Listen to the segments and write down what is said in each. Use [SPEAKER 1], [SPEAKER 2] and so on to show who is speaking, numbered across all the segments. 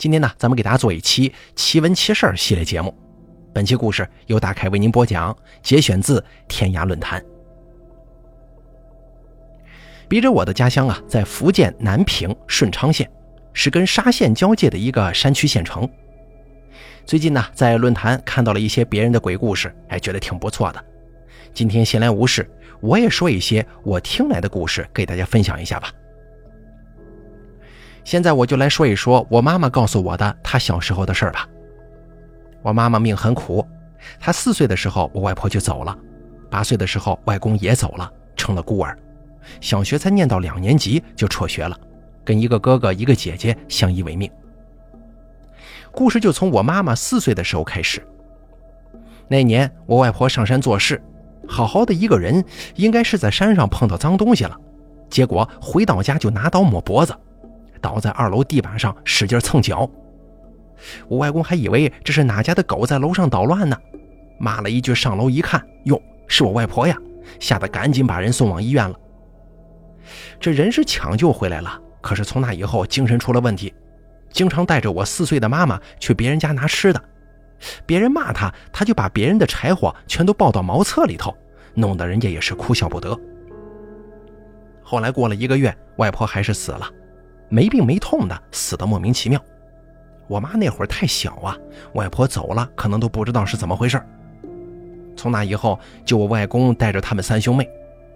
[SPEAKER 1] 今天呢，咱们给大家做一期奇闻奇事系列节目。本期故事由大凯为您播讲，节选自天涯论坛。笔者我的家乡啊，在福建南平顺昌县，是跟沙县交界的一个山区县城。最近呢，在论坛看到了一些别人的鬼故事，哎，觉得挺不错的。今天闲来无事，我也说一些我听来的故事给大家分享一下吧。现在我就来说一说我妈妈告诉我的她小时候的事儿吧。我妈妈命很苦，她四岁的时候我外婆就走了，八岁的时候外公也走了，成了孤儿。小学才念到两年级就辍学了，跟一个哥哥一个姐姐相依为命。故事就从我妈妈四岁的时候开始。那年我外婆上山做事，好好的一个人，应该是在山上碰到脏东西了，结果回到家就拿刀抹脖子。倒在二楼地板上使劲蹭脚，我外公还以为这是哪家的狗在楼上捣乱呢，骂了一句，上楼一看，哟，是我外婆呀，吓得赶紧把人送往医院了。这人是抢救回来了，可是从那以后精神出了问题，经常带着我四岁的妈妈去别人家拿吃的，别人骂他，他就把别人的柴火全都抱到茅厕里头，弄得人家也是哭笑不得。后来过了一个月，外婆还是死了。没病没痛的死的莫名其妙，我妈那会儿太小啊，外婆走了可能都不知道是怎么回事。从那以后，就我外公带着他们三兄妹，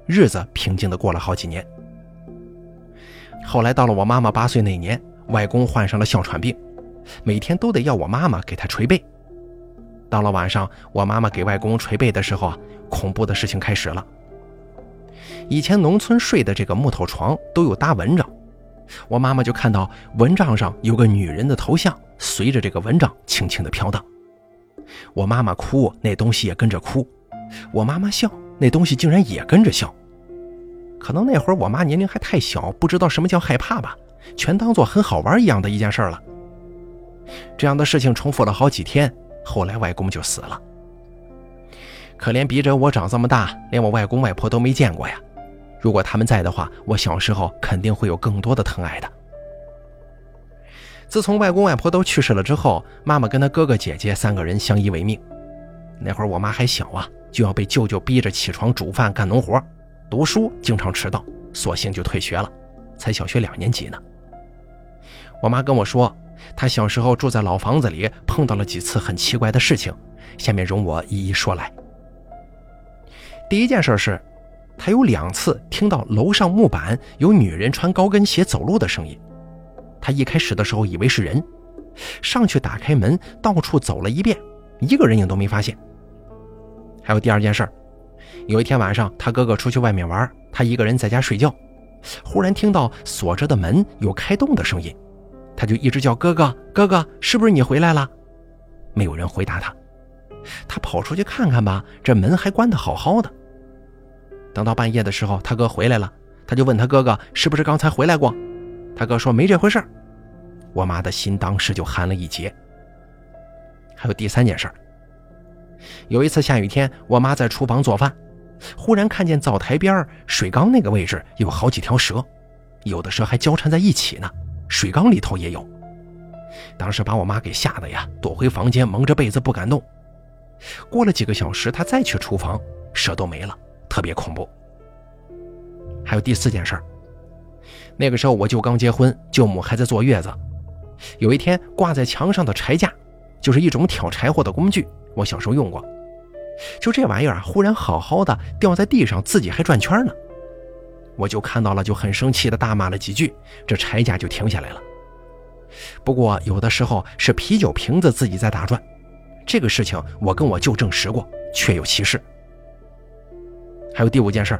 [SPEAKER 1] 日子平静的过了好几年。后来到了我妈妈八岁那年，外公患上了哮喘病，每天都得要我妈妈给他捶背。到了晚上，我妈妈给外公捶背的时候啊，恐怖的事情开始了。以前农村睡的这个木头床都有搭蚊帐。我妈妈就看到蚊帐上有个女人的头像，随着这个蚊帐轻轻的飘荡。我妈妈哭，那东西也跟着哭；我妈妈笑，那东西竟然也跟着笑。可能那会儿我妈年龄还太小，不知道什么叫害怕吧，全当做很好玩一样的一件事了。这样的事情重复了好几天，后来外公就死了。可怜笔者我长这么大，连我外公外婆都没见过呀。如果他们在的话，我小时候肯定会有更多的疼爱的。自从外公外婆都去世了之后，妈妈跟她哥哥姐姐三个人相依为命。那会儿我妈还小啊，就要被舅舅逼着起床煮饭干农活，读书经常迟到，索性就退学了，才小学两年级呢。我妈跟我说，她小时候住在老房子里，碰到了几次很奇怪的事情，下面容我一一说来。第一件事是。他有两次听到楼上木板有女人穿高跟鞋走路的声音，他一开始的时候以为是人，上去打开门，到处走了一遍，一个人影都没发现。还有第二件事有一天晚上，他哥哥出去外面玩，他一个人在家睡觉，忽然听到锁着的门有开动的声音，他就一直叫哥哥，哥哥，是不是你回来了？没有人回答他，他跑出去看看吧，这门还关得好好的。等到半夜的时候，他哥回来了，他就问他哥哥是不是刚才回来过。他哥说没这回事我妈的心当时就寒了一截。还有第三件事有一次下雨天，我妈在厨房做饭，忽然看见灶台边水缸那个位置有好几条蛇，有的蛇还交缠在一起呢，水缸里头也有。当时把我妈给吓得呀，躲回房间蒙着被子不敢动。过了几个小时，她再去厨房，蛇都没了。特别恐怖。还有第四件事儿那个时候我舅刚结婚，舅母还在坐月子。有一天挂在墙上的柴架，就是一种挑柴火的工具，我小时候用过。就这玩意儿啊，忽然好好的掉在地上，自己还转圈呢。我就看到了，就很生气的大骂了几句，这柴架就停下来了。不过有的时候是啤酒瓶子自己在打转，这个事情我跟我舅证实过，确有其事。还有第五件事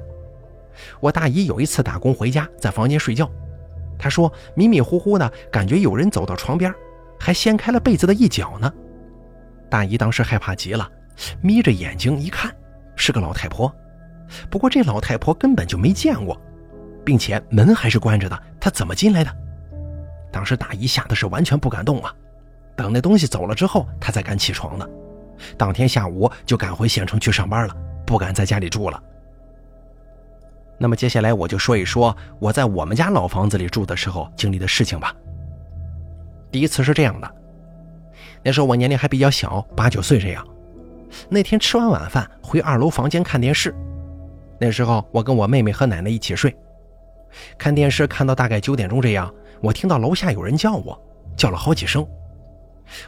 [SPEAKER 1] 我大姨有一次打工回家，在房间睡觉，她说迷迷糊糊的感觉有人走到床边，还掀开了被子的一角呢。大姨当时害怕极了，眯着眼睛一看，是个老太婆。不过这老太婆根本就没见过，并且门还是关着的，她怎么进来的？当时大姨吓得是完全不敢动啊。等那东西走了之后，她才敢起床的。当天下午就赶回县城去上班了，不敢在家里住了。那么接下来我就说一说我在我们家老房子里住的时候经历的事情吧。第一次是这样的，那时候我年龄还比较小，八九岁这样。那天吃完晚饭回二楼房间看电视，那时候我跟我妹妹和奶奶一起睡，看电视看到大概九点钟这样，我听到楼下有人叫我，叫了好几声。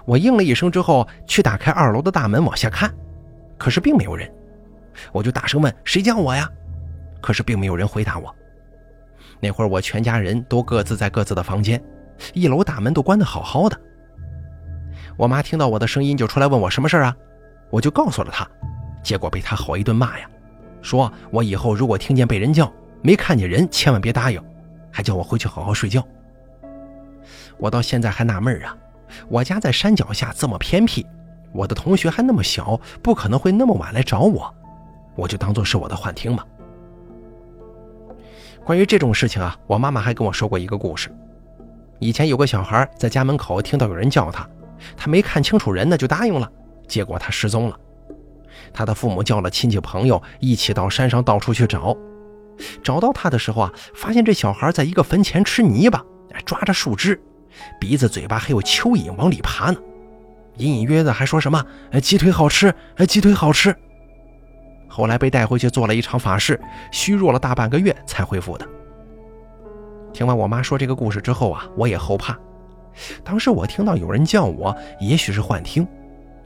[SPEAKER 1] 我应了一声之后，去打开二楼的大门往下看，可是并没有人。我就大声问：“谁叫我呀？”可是并没有人回答我。那会儿我全家人都各自在各自的房间，一楼大门都关得好好的。我妈听到我的声音就出来问我什么事啊？我就告诉了她，结果被她好一顿骂呀，说我以后如果听见被人叫，没看见人，千万别答应，还叫我回去好好睡觉。我到现在还纳闷啊。我家在山脚下这么偏僻，我的同学还那么小，不可能会那么晚来找我，我就当做是我的幻听吧。关于这种事情啊，我妈妈还跟我说过一个故事。以前有个小孩在家门口听到有人叫他，他没看清楚人呢就答应了，结果他失踪了。他的父母叫了亲戚朋友一起到山上到处去找，找到他的时候啊，发现这小孩在一个坟前吃泥巴，抓着树枝。鼻子、嘴巴还有蚯蚓往里爬呢，隐隐约约的还说什么“鸡腿好吃，鸡腿好吃”。后来被带回去做了一场法事，虚弱了大半个月才恢复的。听完我妈说这个故事之后啊，我也后怕。当时我听到有人叫我，也许是幻听，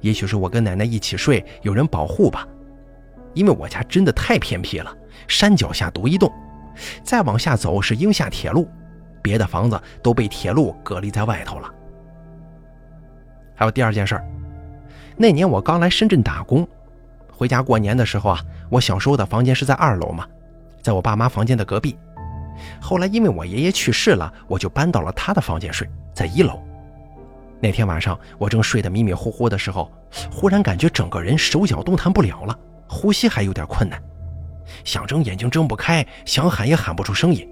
[SPEAKER 1] 也许是我跟奶奶一起睡，有人保护吧。因为我家真的太偏僻了，山脚下独一栋，再往下走是鹰厦铁路。别的房子都被铁路隔离在外头了。还有第二件事，那年我刚来深圳打工，回家过年的时候啊，我小时候的房间是在二楼嘛，在我爸妈房间的隔壁。后来因为我爷爷去世了，我就搬到了他的房间睡，在一楼。那天晚上我正睡得迷迷糊糊的时候，忽然感觉整个人手脚动弹不了了，呼吸还有点困难，想睁眼睛睁不开，想喊也喊不出声音。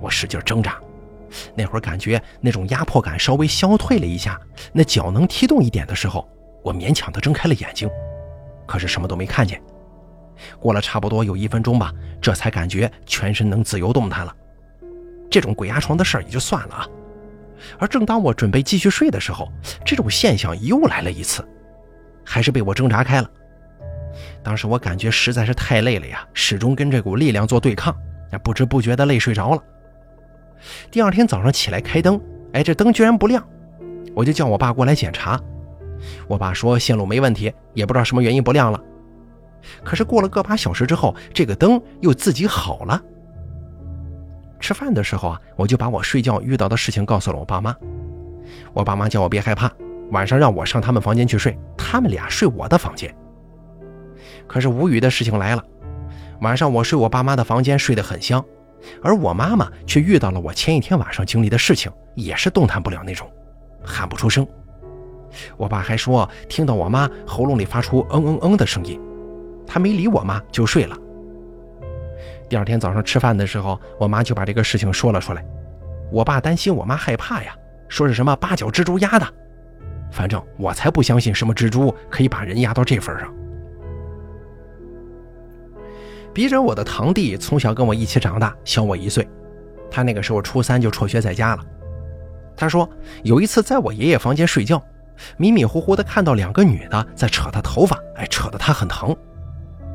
[SPEAKER 1] 我使劲挣扎，那会儿感觉那种压迫感稍微消退了一下，那脚能踢动一点的时候，我勉强的睁开了眼睛，可是什么都没看见。过了差不多有一分钟吧，这才感觉全身能自由动弹了。这种鬼压床的事儿也就算了啊。而正当我准备继续睡的时候，这种现象又来了一次，还是被我挣扎开了。当时我感觉实在是太累了呀，始终跟这股力量做对抗，不知不觉的累睡着了。第二天早上起来开灯，哎，这灯居然不亮，我就叫我爸过来检查。我爸说线路没问题，也不知道什么原因不亮了。可是过了个把小时之后，这个灯又自己好了。吃饭的时候啊，我就把我睡觉遇到的事情告诉了我爸妈。我爸妈叫我别害怕，晚上让我上他们房间去睡，他们俩睡我的房间。可是无语的事情来了，晚上我睡我爸妈的房间，睡得很香。而我妈妈却遇到了我前一天晚上经历的事情，也是动弹不了那种，喊不出声。我爸还说听到我妈喉咙里发出嗯嗯嗯的声音，他没理我妈就睡了。第二天早上吃饭的时候，我妈就把这个事情说了出来。我爸担心我妈害怕呀，说是什么八角蜘蛛压的，反正我才不相信什么蜘蛛可以把人压到这份上。逼着我的堂弟从小跟我一起长大，小我一岁。他那个时候初三就辍学在家了。他说有一次在我爷爷房间睡觉，迷迷糊糊的看到两个女的在扯他头发，哎，扯得他很疼。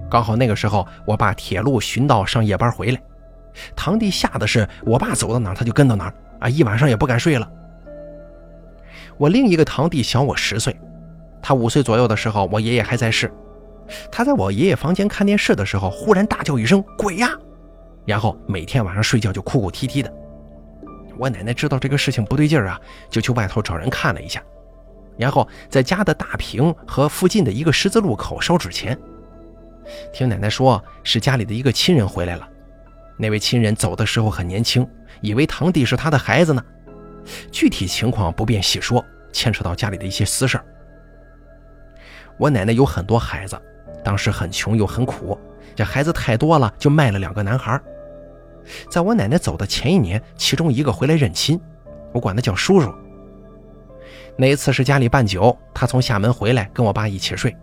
[SPEAKER 1] 刚好那个时候我爸铁路巡道上夜班回来，堂弟吓得是我爸走到哪他就跟到哪啊，一晚上也不敢睡了。我另一个堂弟小我十岁，他五岁左右的时候，我爷爷还在世。他在我爷爷房间看电视的时候，忽然大叫一声“鬼呀”，然后每天晚上睡觉就哭哭啼啼的。我奶奶知道这个事情不对劲儿啊，就去外头找人看了一下，然后在家的大坪和附近的一个十字路口烧纸钱。听奶奶说，是家里的一个亲人回来了，那位亲人走的时候很年轻，以为堂弟是他的孩子呢。具体情况不便细说，牵扯到家里的一些私事。我奶奶有很多孩子。当时很穷又很苦，这孩子太多了，就卖了两个男孩。在我奶奶走的前一年，其中一个回来认亲，我管他叫叔叔。那一次是家里办酒，他从厦门回来跟我爸一起睡。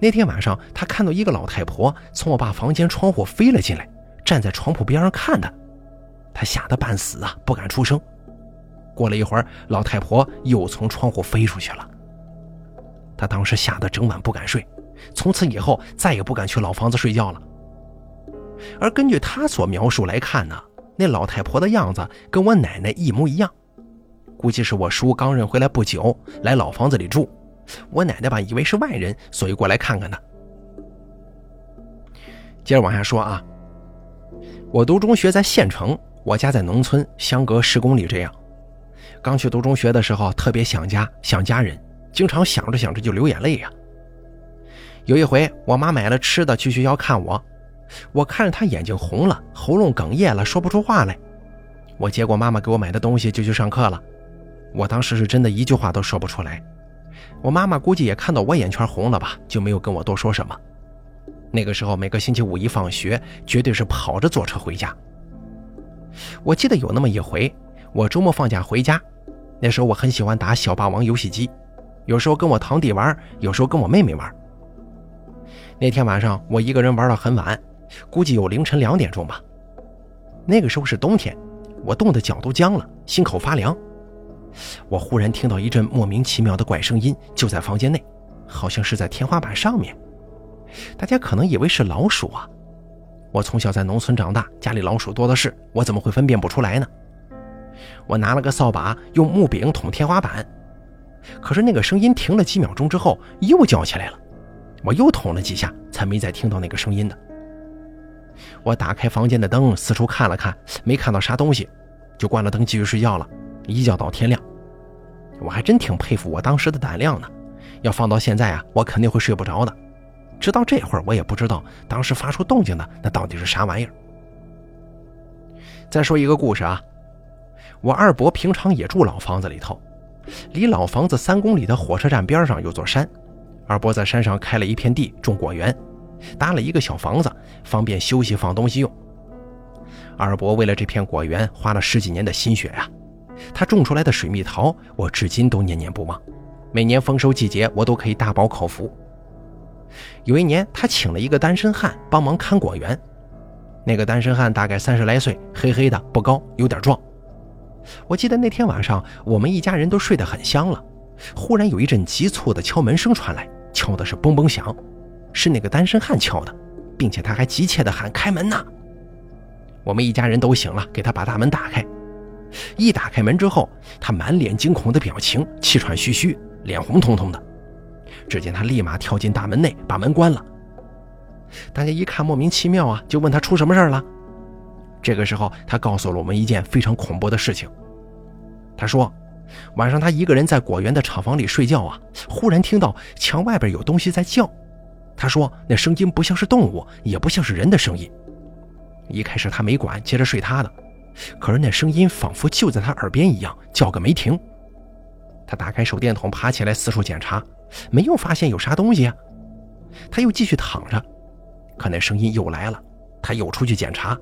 [SPEAKER 1] 那天晚上，他看到一个老太婆从我爸房间窗户飞了进来，站在床铺边上看他，他吓得半死啊，不敢出声。过了一会儿，老太婆又从窗户飞出去了。他当时吓得整晚不敢睡，从此以后再也不敢去老房子睡觉了。而根据他所描述来看呢，那老太婆的样子跟我奶奶一模一样，估计是我叔刚认回来不久，来老房子里住，我奶奶吧以为是外人，所以过来看看他。接着往下说啊，我读中学在县城，我家在农村，相隔十公里这样。刚去读中学的时候，特别想家，想家人，经常想着想着就流眼泪呀。有一回，我妈买了吃的去学校看我，我看着她眼睛红了，喉咙哽咽了，说不出话来。我接过妈妈给我买的东西就去上课了。我当时是真的一句话都说不出来。我妈妈估计也看到我眼圈红了吧，就没有跟我多说什么。那个时候，每个星期五一放学，绝对是跑着坐车回家。我记得有那么一回，我周末放假回家。那时候我很喜欢打小霸王游戏机，有时候跟我堂弟玩，有时候跟我妹妹玩。那天晚上我一个人玩到很晚，估计有凌晨两点钟吧。那个时候是冬天，我冻得脚都僵了，心口发凉。我忽然听到一阵莫名其妙的怪声音，就在房间内，好像是在天花板上面。大家可能以为是老鼠啊，我从小在农村长大，家里老鼠多的是，我怎么会分辨不出来呢？我拿了个扫把，用木柄捅天花板，可是那个声音停了几秒钟之后又叫起来了。我又捅了几下，才没再听到那个声音的。我打开房间的灯，四处看了看，没看到啥东西，就关了灯继续睡觉了，一觉到天亮。我还真挺佩服我当时的胆量呢，要放到现在啊，我肯定会睡不着的。直到这会儿，我也不知道当时发出动静的那到底是啥玩意儿。再说一个故事啊。我二伯平常也住老房子里头，离老房子三公里的火车站边上有座山，二伯在山上开了一片地种果园，搭了一个小房子，方便休息放东西用。二伯为了这片果园花了十几年的心血呀，他种出来的水蜜桃我至今都念念不忘，每年丰收季节我都可以大饱口福。有一年他请了一个单身汉帮忙看果园，那个单身汉大概三十来岁，黑黑的，不高，有点壮。我记得那天晚上，我们一家人都睡得很香了。忽然有一阵急促的敲门声传来，敲的是嘣嘣响，是那个单身汉敲的，并且他还急切地喊：“开门呐！”我们一家人都醒了，给他把大门打开。一打开门之后，他满脸惊恐的表情，气喘吁吁，脸红彤彤的。只见他立马跳进大门内，把门关了。大家一看莫名其妙啊，就问他出什么事了。这个时候，他告诉了我们一件非常恐怖的事情。他说，晚上他一个人在果园的厂房里睡觉啊，忽然听到墙外边有东西在叫。他说，那声音不像是动物，也不像是人的声音。一开始他没管，接着睡他的。可是那声音仿佛就在他耳边一样，叫个没停。他打开手电筒，爬起来四处检查，没有发现有啥东西啊。他又继续躺着，可那声音又来了，他又出去检查。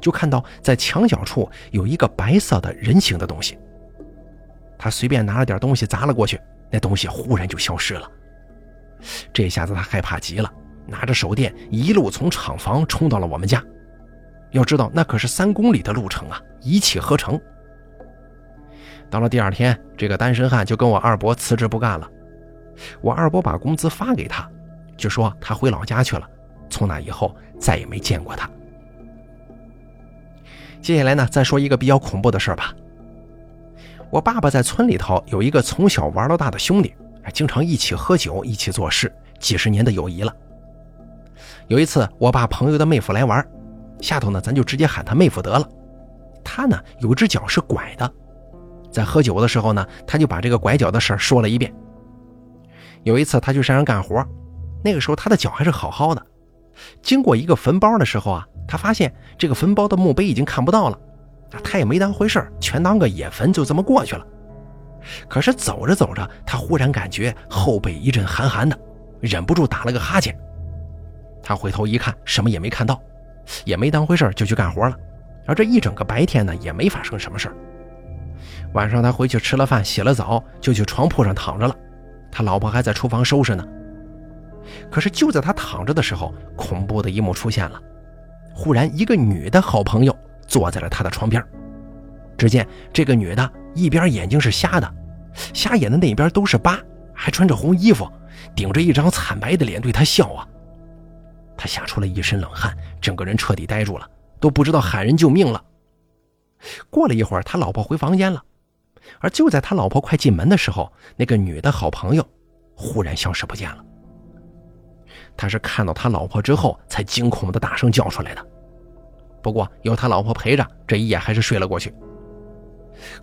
[SPEAKER 1] 就看到在墙角处有一个白色的人形的东西。他随便拿了点东西砸了过去，那东西忽然就消失了。这下子他害怕极了，拿着手电一路从厂房冲到了我们家。要知道那可是三公里的路程啊，一气呵成。到了第二天，这个单身汉就跟我二伯辞职不干了。我二伯把工资发给他，就说他回老家去了。从那以后再也没见过他。接下来呢，再说一个比较恐怖的事吧。我爸爸在村里头有一个从小玩到大的兄弟，经常一起喝酒，一起做事，几十年的友谊了。有一次，我爸朋友的妹夫来玩，下头呢，咱就直接喊他妹夫得了。他呢，有只脚是拐的，在喝酒的时候呢，他就把这个拐脚的事儿说了一遍。有一次，他去山上干活，那个时候他的脚还是好好的。经过一个坟包的时候啊，他发现这个坟包的墓碑已经看不到了，他也没当回事全当个野坟，就这么过去了。可是走着走着，他忽然感觉后背一阵寒寒的，忍不住打了个哈欠。他回头一看，什么也没看到，也没当回事就去干活了。而这一整个白天呢，也没发生什么事晚上他回去吃了饭，洗了澡，就去床铺上躺着了。他老婆还在厨房收拾呢。可是就在他躺着的时候，恐怖的一幕出现了。忽然，一个女的好朋友坐在了他的床边。只见这个女的一边眼睛是瞎的，瞎眼的那边都是疤，还穿着红衣服，顶着一张惨白的脸对他笑啊！他吓出了一身冷汗，整个人彻底呆住了，都不知道喊人救命了。过了一会儿，他老婆回房间了，而就在他老婆快进门的时候，那个女的好朋友忽然消失不见了。他是看到他老婆之后才惊恐的大声叫出来的。不过有他老婆陪着，这一夜还是睡了过去。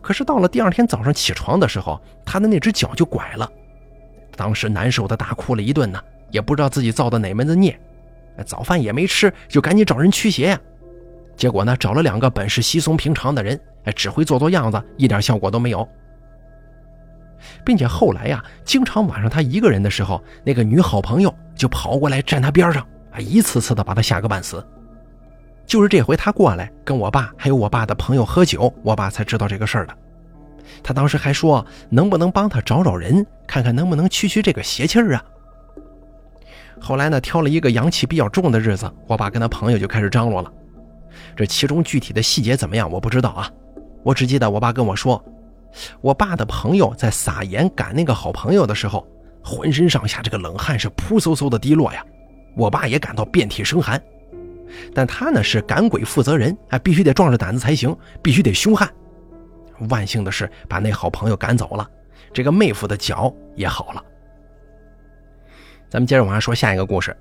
[SPEAKER 1] 可是到了第二天早上起床的时候，他的那只脚就拐了，当时难受的大哭了一顿呢，也不知道自己造的哪门子孽。早饭也没吃，就赶紧找人驱邪呀。结果呢，找了两个本是稀松平常的人，哎，只会做做样子，一点效果都没有。并且后来呀，经常晚上他一个人的时候，那个女好朋友就跑过来站他边上，啊，一次次的把他吓个半死。就是这回他过来跟我爸还有我爸的朋友喝酒，我爸才知道这个事儿的。他当时还说，能不能帮他找找人，看看能不能驱驱这个邪气儿啊？后来呢，挑了一个阳气比较重的日子，我爸跟他朋友就开始张罗了。这其中具体的细节怎么样，我不知道啊。我只记得我爸跟我说，我爸的朋友在撒盐赶那个好朋友的时候，浑身上下这个冷汗是扑嗖嗖的滴落呀。我爸也感到遍体生寒。但他呢是赶鬼负责人，还必须得壮着胆子才行，必须得凶悍。万幸的是，把那好朋友赶走了，这个妹夫的脚也好了。咱们接着往下说下一个故事。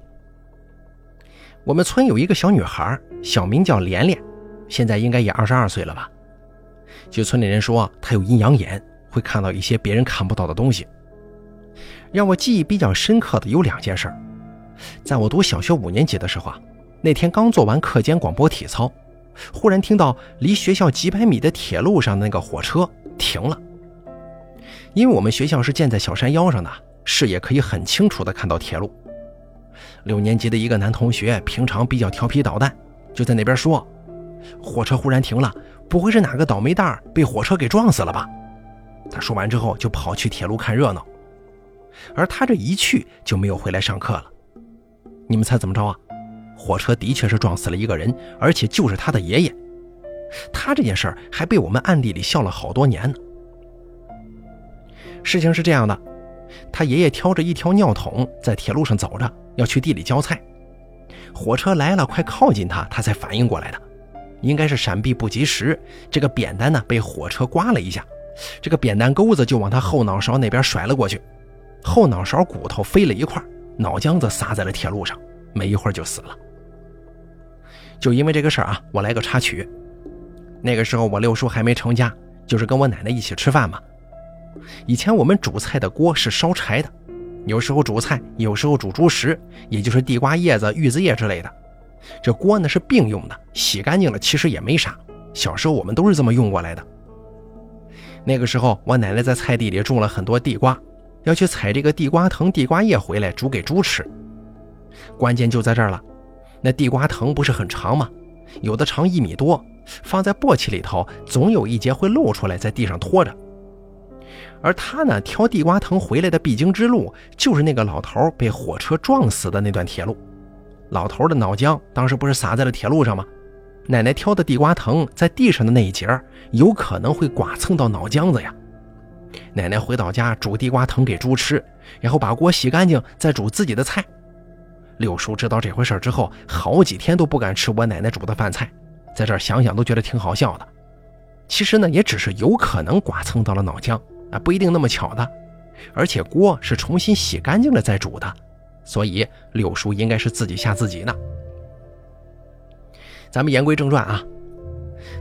[SPEAKER 1] 我们村有一个小女孩，小名叫莲莲，现在应该也二十二岁了吧？据村里人说，她有阴阳眼，会看到一些别人看不到的东西。让我记忆比较深刻的有两件事。在我读小学五年级的时候啊，那天刚做完课间广播体操，忽然听到离学校几百米的铁路上那个火车停了。因为我们学校是建在小山腰上的。视野可以很清楚地看到铁路。六年级的一个男同学，平常比较调皮捣蛋，就在那边说：“火车忽然停了，不会是哪个倒霉蛋被火车给撞死了吧？”他说完之后，就跑去铁路看热闹。而他这一去就没有回来上课了。你们猜怎么着啊？火车的确是撞死了一个人，而且就是他的爷爷。他这件事还被我们暗地里笑了好多年呢。事情是这样的。他爷爷挑着一条尿桶在铁路上走着，要去地里浇菜。火车来了，快靠近他，他才反应过来的，应该是闪避不及时，这个扁担呢被火车刮了一下，这个扁担钩子就往他后脑勺那边甩了过去，后脑勺骨头飞了一块，脑浆子撒在了铁路上，没一会儿就死了。就因为这个事儿啊，我来个插曲。那个时候我六叔还没成家，就是跟我奶奶一起吃饭嘛。以前我们煮菜的锅是烧柴的，有时候煮菜，有时候煮猪食，也就是地瓜叶子、玉子叶之类的。这锅呢是并用的，洗干净了其实也没啥。小时候我们都是这么用过来的。那个时候我奶奶在菜地里种了很多地瓜，要去采这个地瓜藤、地瓜叶回来煮给猪吃。关键就在这儿了，那地瓜藤不是很长吗？有的长一米多，放在簸箕里头，总有一节会露出来，在地上拖着。而他呢，挑地瓜藤回来的必经之路，就是那个老头被火车撞死的那段铁路。老头的脑浆当时不是洒在了铁路上吗？奶奶挑的地瓜藤在地上的那一节，有可能会剐蹭到脑浆子呀。奶奶回到家煮地瓜藤给猪吃，然后把锅洗干净，再煮自己的菜。六叔知道这回事之后，好几天都不敢吃我奶奶煮的饭菜，在这儿想想都觉得挺好笑的。其实呢，也只是有可能剐蹭到了脑浆。啊，不一定那么巧的，而且锅是重新洗干净了再煮的，所以六叔应该是自己吓自己呢。咱们言归正传啊，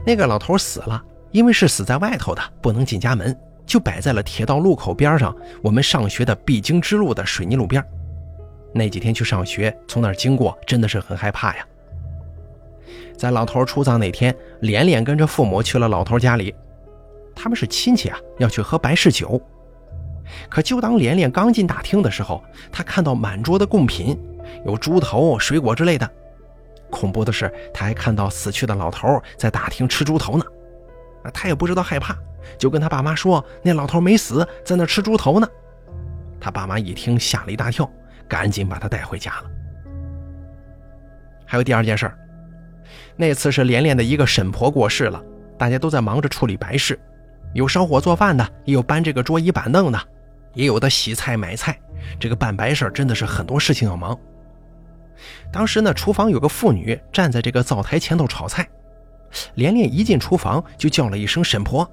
[SPEAKER 1] 那个老头死了，因为是死在外头的，不能进家门，就摆在了铁道路口边上，我们上学的必经之路的水泥路边。那几天去上学，从那儿经过，真的是很害怕呀。在老头出葬那天，连连跟着父母去了老头家里。他们是亲戚啊，要去喝白事酒。可就当连连刚进大厅的时候，他看到满桌的贡品，有猪头、水果之类的。恐怖的是，他还看到死去的老头在大厅吃猪头呢。啊，他也不知道害怕，就跟他爸妈说：“那老头没死，在那吃猪头呢。”他爸妈一听，吓了一大跳，赶紧把他带回家了。还有第二件事那次是连连的一个婶婆过世了，大家都在忙着处理白事。有烧火做饭的，也有搬这个桌椅板凳的，也有的洗菜买菜。这个办白事真的是很多事情要忙。当时呢，厨房有个妇女站在这个灶台前头炒菜，连连一进厨房就叫了一声“沈婆”。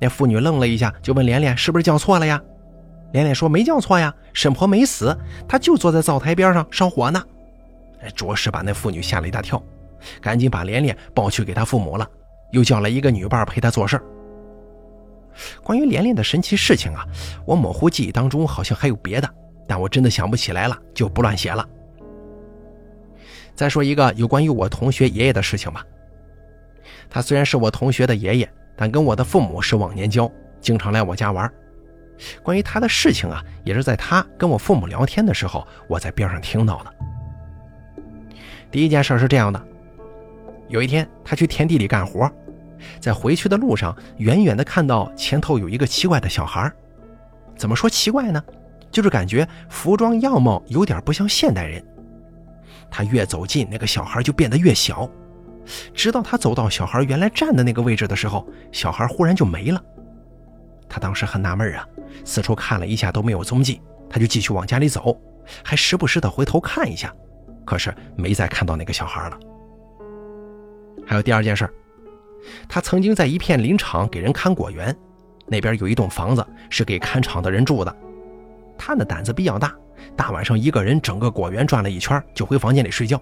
[SPEAKER 1] 那妇女愣了一下，就问连连是不是叫错了呀？连连说没叫错呀，沈婆没死，她就坐在灶台边上烧火呢。哎，着实把那妇女吓了一大跳，赶紧把连连抱去给她父母了，又叫来一个女伴陪她做事关于连连的神奇事情啊，我模糊记忆当中好像还有别的，但我真的想不起来了，就不乱写了。再说一个有关于我同学爷爷的事情吧。他虽然是我同学的爷爷，但跟我的父母是忘年交，经常来我家玩。关于他的事情啊，也是在他跟我父母聊天的时候，我在边上听到的。第一件事是这样的：有一天他去田地里干活，在回去的路上，远远的看到前头有一个奇怪的小孩。怎么说奇怪呢？就是感觉服装样貌有点不像现代人。他越走近，那个小孩就变得越小，直到他走到小孩原来站的那个位置的时候，小孩忽然就没了。他当时很纳闷啊，四处看了一下都没有踪迹，他就继续往家里走，还时不时的回头看一下，可是没再看到那个小孩了。还有第二件事，他曾经在一片林场给人看果园，那边有一栋房子是给看场的人住的，他的胆子比较大。大晚上一个人整个果园转了一圈，就回房间里睡觉。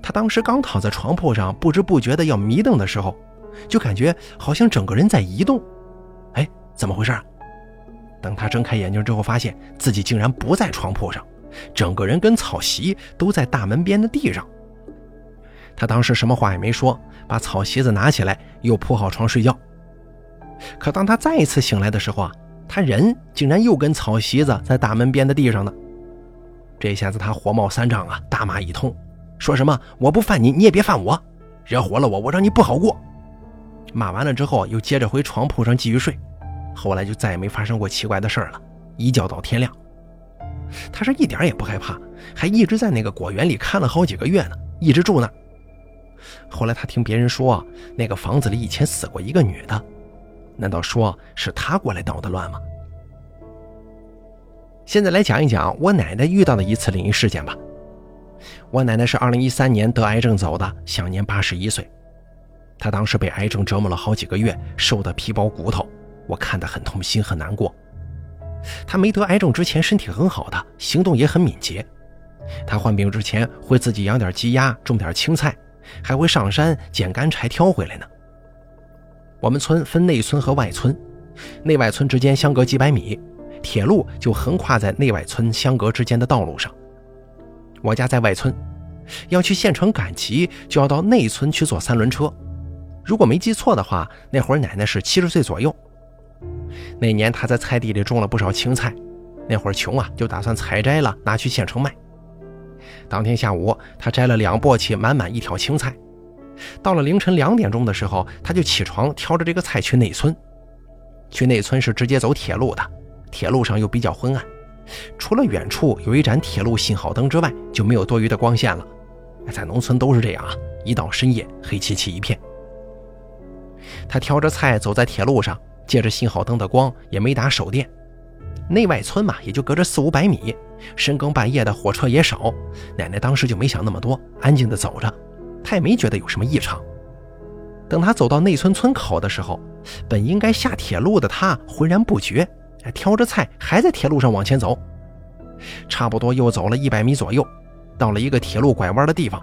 [SPEAKER 1] 他当时刚躺在床铺上，不知不觉的要迷瞪的时候，就感觉好像整个人在移动。哎，怎么回事？等他睁开眼睛之后，发现自己竟然不在床铺上，整个人跟草席都在大门边的地上。他当时什么话也没说，把草席子拿起来，又铺好床睡觉。可当他再一次醒来的时候啊。他人竟然又跟草席子在大门边的地上呢，这下子他火冒三丈啊，大骂一通，说什么我不犯你，你也别犯我，惹火了我，我让你不好过。骂完了之后，又接着回床铺上继续睡。后来就再也没发生过奇怪的事了，一觉到天亮。他是一点也不害怕，还一直在那个果园里看了好几个月呢，一直住那。后来他听别人说，那个房子里以前死过一个女的。难道说是他过来捣的乱吗？现在来讲一讲我奶奶遇到的一次灵异事件吧。我奶奶是二零一三年得癌症走的，享年八十一岁。她当时被癌症折磨了好几个月，瘦得皮包骨头，我看得很痛心很难过。她没得癌症之前身体很好的，行动也很敏捷。她患病之前会自己养点鸡鸭，种点青菜，还会上山捡干柴挑回来呢。我们村分内村和外村，内外村之间相隔几百米，铁路就横跨在内外村相隔之间的道路上。我家在外村，要去县城赶集，就要到内村去坐三轮车。如果没记错的话，那会儿奶奶是七十岁左右。那年她在菜地里种了不少青菜，那会儿穷啊，就打算采摘了拿去县城卖。当天下午，他摘了两簸箕，满满一条青菜。到了凌晨两点钟的时候，他就起床挑着这个菜去内村。去内村是直接走铁路的，铁路上又比较昏暗，除了远处有一盏铁路信号灯之外，就没有多余的光线了。在农村都是这样啊，一到深夜黑漆漆一片。他挑着菜走在铁路上，借着信号灯的光，也没打手电。内外村嘛，也就隔着四五百米，深更半夜的火车也少。奶奶当时就没想那么多，安静的走着。她也没觉得有什么异常。等她走到内村村口的时候，本应该下铁路的她浑然不觉，挑着菜还在铁路上往前走。差不多又走了一百米左右，到了一个铁路拐弯的地方，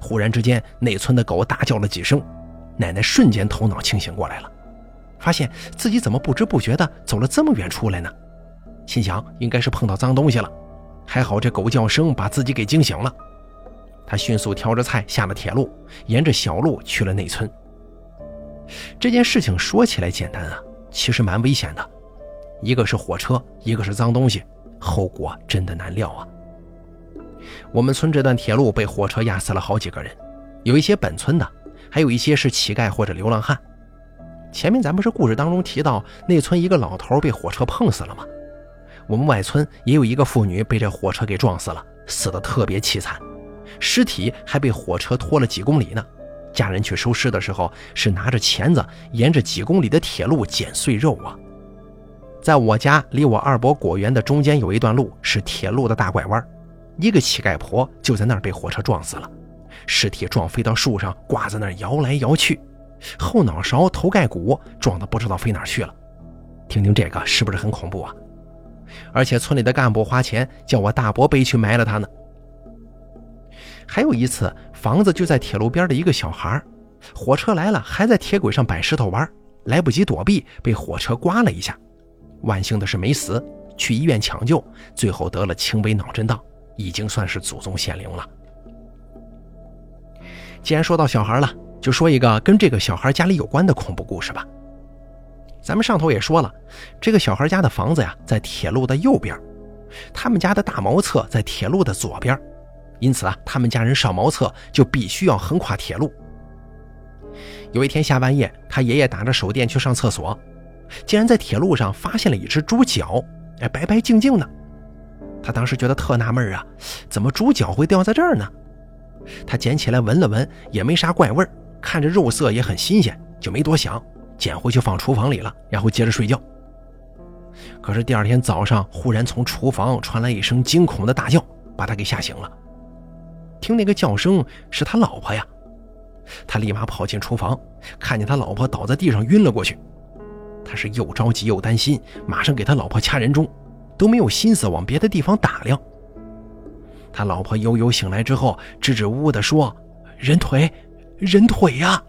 [SPEAKER 1] 忽然之间，内村的狗大叫了几声，奶奶瞬间头脑清醒过来了，发现自己怎么不知不觉的走了这么远出来呢？心想应该是碰到脏东西了，还好这狗叫声把自己给惊醒了。他迅速挑着菜下了铁路，沿着小路去了内村。这件事情说起来简单啊，其实蛮危险的。一个是火车，一个是脏东西，后果真的难料啊。我们村这段铁路被火车压死了好几个人，有一些本村的，还有一些是乞丐或者流浪汉。前面咱不是故事当中提到内村一个老头被火车碰死了吗？我们外村也有一个妇女被这火车给撞死了，死的特别凄惨。尸体还被火车拖了几公里呢，家人去收尸的时候是拿着钳子沿着几公里的铁路捡碎肉啊。在我家离我二伯果园的中间有一段路是铁路的大拐弯，一个乞丐婆就在那儿被火车撞死了，尸体撞飞到树上，挂在那儿摇来摇去，后脑勺、头盖骨撞得不知道飞哪去了。听听这个是不是很恐怖啊？而且村里的干部花钱叫我大伯背去埋了他呢。还有一次，房子就在铁路边的一个小孩，火车来了还在铁轨上摆石头玩，来不及躲避，被火车刮了一下。万幸的是没死，去医院抢救，最后得了轻微脑震荡，已经算是祖宗显灵了。既然说到小孩了，就说一个跟这个小孩家里有关的恐怖故事吧。咱们上头也说了，这个小孩家的房子呀，在铁路的右边，他们家的大茅厕在铁路的左边，因此啊，他们家人上茅厕就必须要横跨铁路。有一天下半夜，他爷爷打着手电去上厕所。竟然在铁路上发现了一只猪脚，哎，白白净净的。他当时觉得特纳闷啊，怎么猪脚会掉在这儿呢？他捡起来闻了闻，也没啥怪味儿，看着肉色也很新鲜，就没多想，捡回去放厨房里了，然后接着睡觉。可是第二天早上，忽然从厨房传来一声惊恐的大叫，把他给吓醒了。听那个叫声是他老婆呀，他立马跑进厨房，看见他老婆倒在地上晕了过去。他是又着急又担心，马上给他老婆掐人中，都没有心思往别的地方打量。他老婆悠悠醒来之后，支支吾吾地说：“人腿，人腿呀！”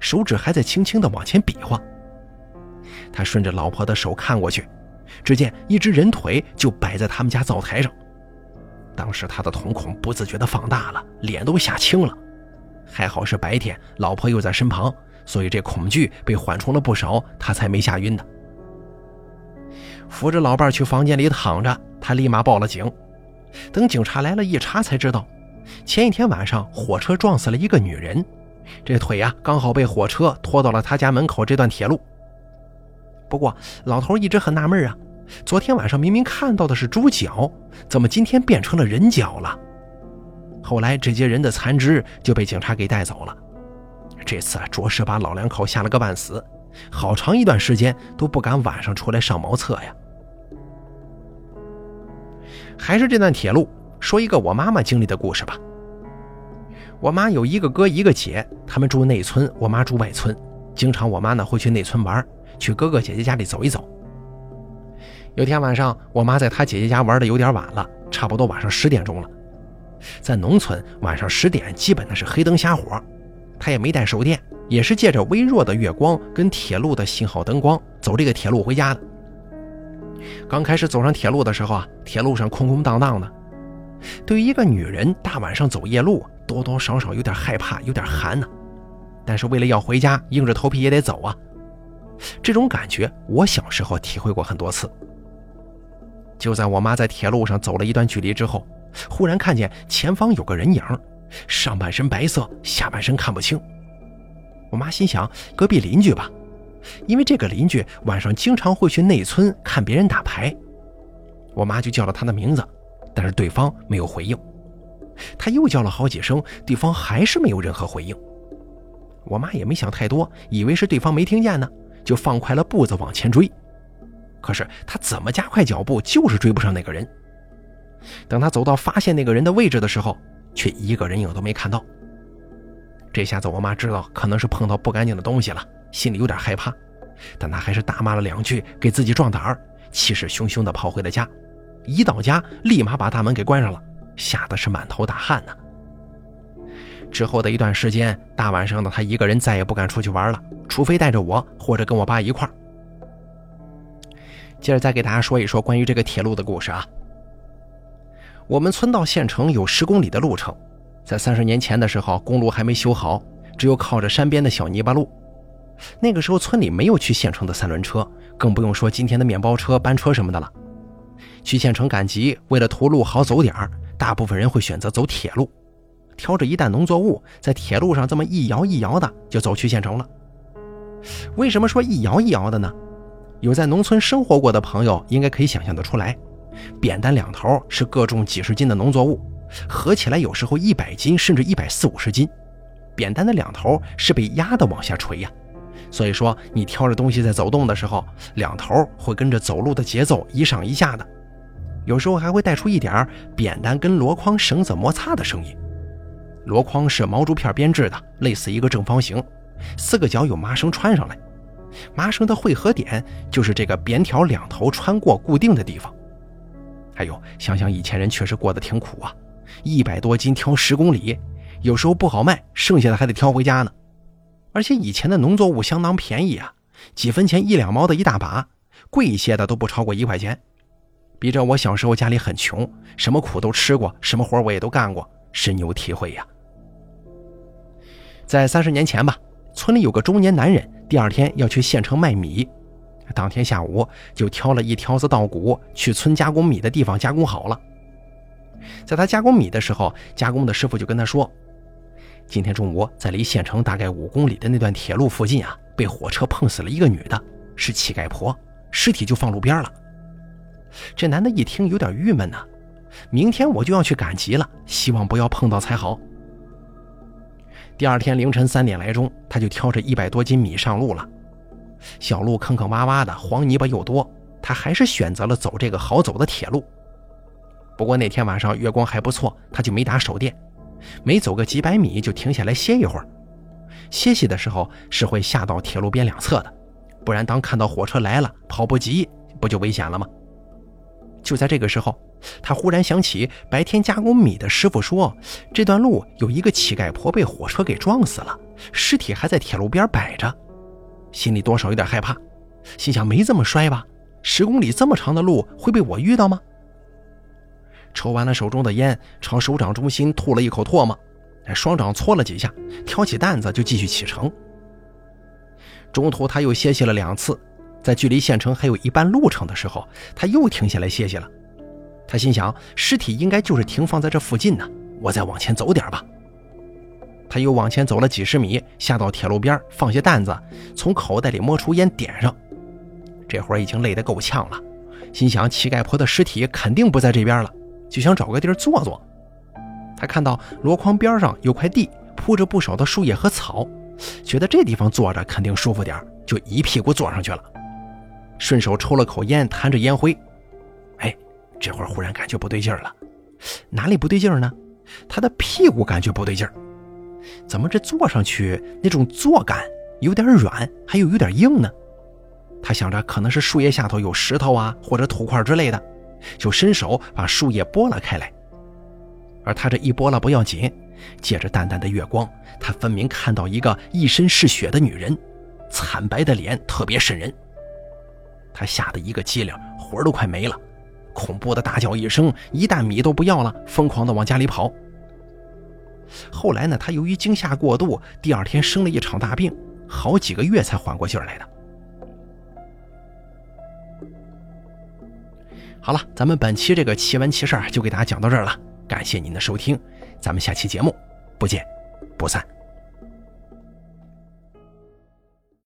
[SPEAKER 1] 手指还在轻轻地往前比划。他顺着老婆的手看过去，只见一只人腿就摆在他们家灶台上。当时他的瞳孔不自觉地放大了，脸都吓青了。还好是白天，老婆又在身旁。所以这恐惧被缓冲了不少，他才没吓晕的。扶着老伴去房间里躺着，他立马报了警。等警察来了，一查才知道，前一天晚上火车撞死了一个女人，这腿呀刚好被火车拖到了他家门口这段铁路。不过老头一直很纳闷啊，昨天晚上明明看到的是猪脚，怎么今天变成了人脚了？后来这些人的残肢就被警察给带走了。这次啊着实把老两口吓了个半死，好长一段时间都不敢晚上出来上茅厕呀。还是这段铁路，说一个我妈妈经历的故事吧。我妈有一个哥一个姐，他们住内村，我妈住外村。经常我妈呢会去内村玩，去哥哥姐姐家里走一走。有天晚上，我妈在她姐姐家玩的有点晚了，差不多晚上十点钟了。在农村，晚上十点基本那是黑灯瞎火。她也没带手电，也是借着微弱的月光跟铁路的信号灯光走这个铁路回家的。刚开始走上铁路的时候啊，铁路上空空荡荡的，对于一个女人大晚上走夜路，多多少少有点害怕，有点寒呢。但是为了要回家，硬着头皮也得走啊。这种感觉我小时候体会过很多次。就在我妈在铁路上走了一段距离之后，忽然看见前方有个人影。上半身白色，下半身看不清。我妈心想，隔壁邻居吧，因为这个邻居晚上经常会去内村看别人打牌。我妈就叫了他的名字，但是对方没有回应。他又叫了好几声，对方还是没有任何回应。我妈也没想太多，以为是对方没听见呢，就放快了步子往前追。可是他怎么加快脚步，就是追不上那个人。等他走到发现那个人的位置的时候，却一个人影都没看到。这下子我妈知道可能是碰到不干净的东西了，心里有点害怕，但她还是大骂了两句，给自己壮胆儿，气势汹汹地跑回了家。一到家，立马把大门给关上了，吓得是满头大汗呢。之后的一段时间，大晚上的他一个人再也不敢出去玩了，除非带着我或者跟我爸一块儿。接着再给大家说一说关于这个铁路的故事啊。我们村到县城有十公里的路程，在三十年前的时候，公路还没修好，只有靠着山边的小泥巴路。那个时候村里没有去县城的三轮车，更不用说今天的面包车、班车什么的了。去县城赶集，为了图路好走点儿，大部分人会选择走铁路，挑着一担农作物，在铁路上这么一摇一摇的就走去县城了。为什么说一摇一摇的呢？有在农村生活过的朋友应该可以想象得出来。扁担两头是各重几十斤的农作物，合起来有时候一百斤甚至一百四五十斤，扁担的两头是被压的往下垂呀，所以说你挑着东西在走动的时候，两头会跟着走路的节奏一上一下的，有时候还会带出一点扁担跟箩筐绳子摩擦的声音。箩筐是毛竹片编制的，类似一个正方形，四个角有麻绳穿上来，麻绳的汇合点就是这个扁条两头穿过固定的地方。还有，想想以前人确实过得挺苦啊，一百多斤挑十公里，有时候不好卖，剩下的还得挑回家呢。而且以前的农作物相当便宜啊，几分钱一两毛的一大把，贵一些的都不超过一块钱。比着我小时候家里很穷，什么苦都吃过，什么活我也都干过，深有体会呀。在三十年前吧，村里有个中年男人，第二天要去县城卖米，当天下午就挑了一挑子稻谷去村加工米的地方加工好了。在他加工米的时候，加工的师傅就跟他说：“今天中午在离县城大概五公里的那段铁路附近啊，被火车碰死了一个女的，是乞丐婆，尸体就放路边了。”这男的一听有点郁闷呢，明天我就要去赶集了，希望不要碰到才好。第二天凌晨三点来钟，他就挑着一百多斤米上路了。小路坑坑洼洼的，黄泥巴又多，他还是选择了走这个好走的铁路。不过那天晚上月光还不错，他就没打手电，每走个几百米就停下来歇一会儿。歇息的时候是会下到铁路边两侧的，不然当看到火车来了，跑不及，不就危险了吗？就在这个时候，他忽然想起白天加工米的师傅说，这段路有一个乞丐婆被火车给撞死了，尸体还在铁路边摆着，心里多少有点害怕，心想没这么摔吧？十公里这么长的路会被我遇到吗？抽完了手中的烟，朝手掌中心吐了一口唾沫，双掌搓了几下，挑起担子就继续启程。中途他又歇息了两次。在距离县城还有一半路程的时候，他又停下来歇息了。他心想，尸体应该就是停放在这附近呢，我再往前走点吧。他又往前走了几十米，下到铁路边，放下担子，从口袋里摸出烟点上。这会儿已经累得够呛了，心想乞丐婆的尸体肯定不在这边了，就想找个地儿坐坐。他看到箩筐边上有块地，铺着不少的树叶和草，觉得这地方坐着肯定舒服点，就一屁股坐上去了。顺手抽了口烟，弹着烟灰，哎，这会儿忽然感觉不对劲儿了，哪里不对劲儿呢？他的屁股感觉不对劲儿，怎么这坐上去那种坐感有点软，还有有点硬呢？他想着可能是树叶下头有石头啊，或者土块之类的，就伸手把树叶拨了开来。而他这一拨了不要紧，借着淡淡的月光，他分明看到一个一身是血的女人，惨白的脸特别瘆人。他吓得一个机灵，魂儿都快没了，恐怖的大叫一声，一担米都不要了，疯狂的往家里跑。后来呢，他由于惊吓过度，第二天生了一场大病，好几个月才缓过劲儿来的。好了，咱们本期这个奇闻奇事儿就给大家讲到这儿了，感谢您的收听，咱们下期节目不见不散。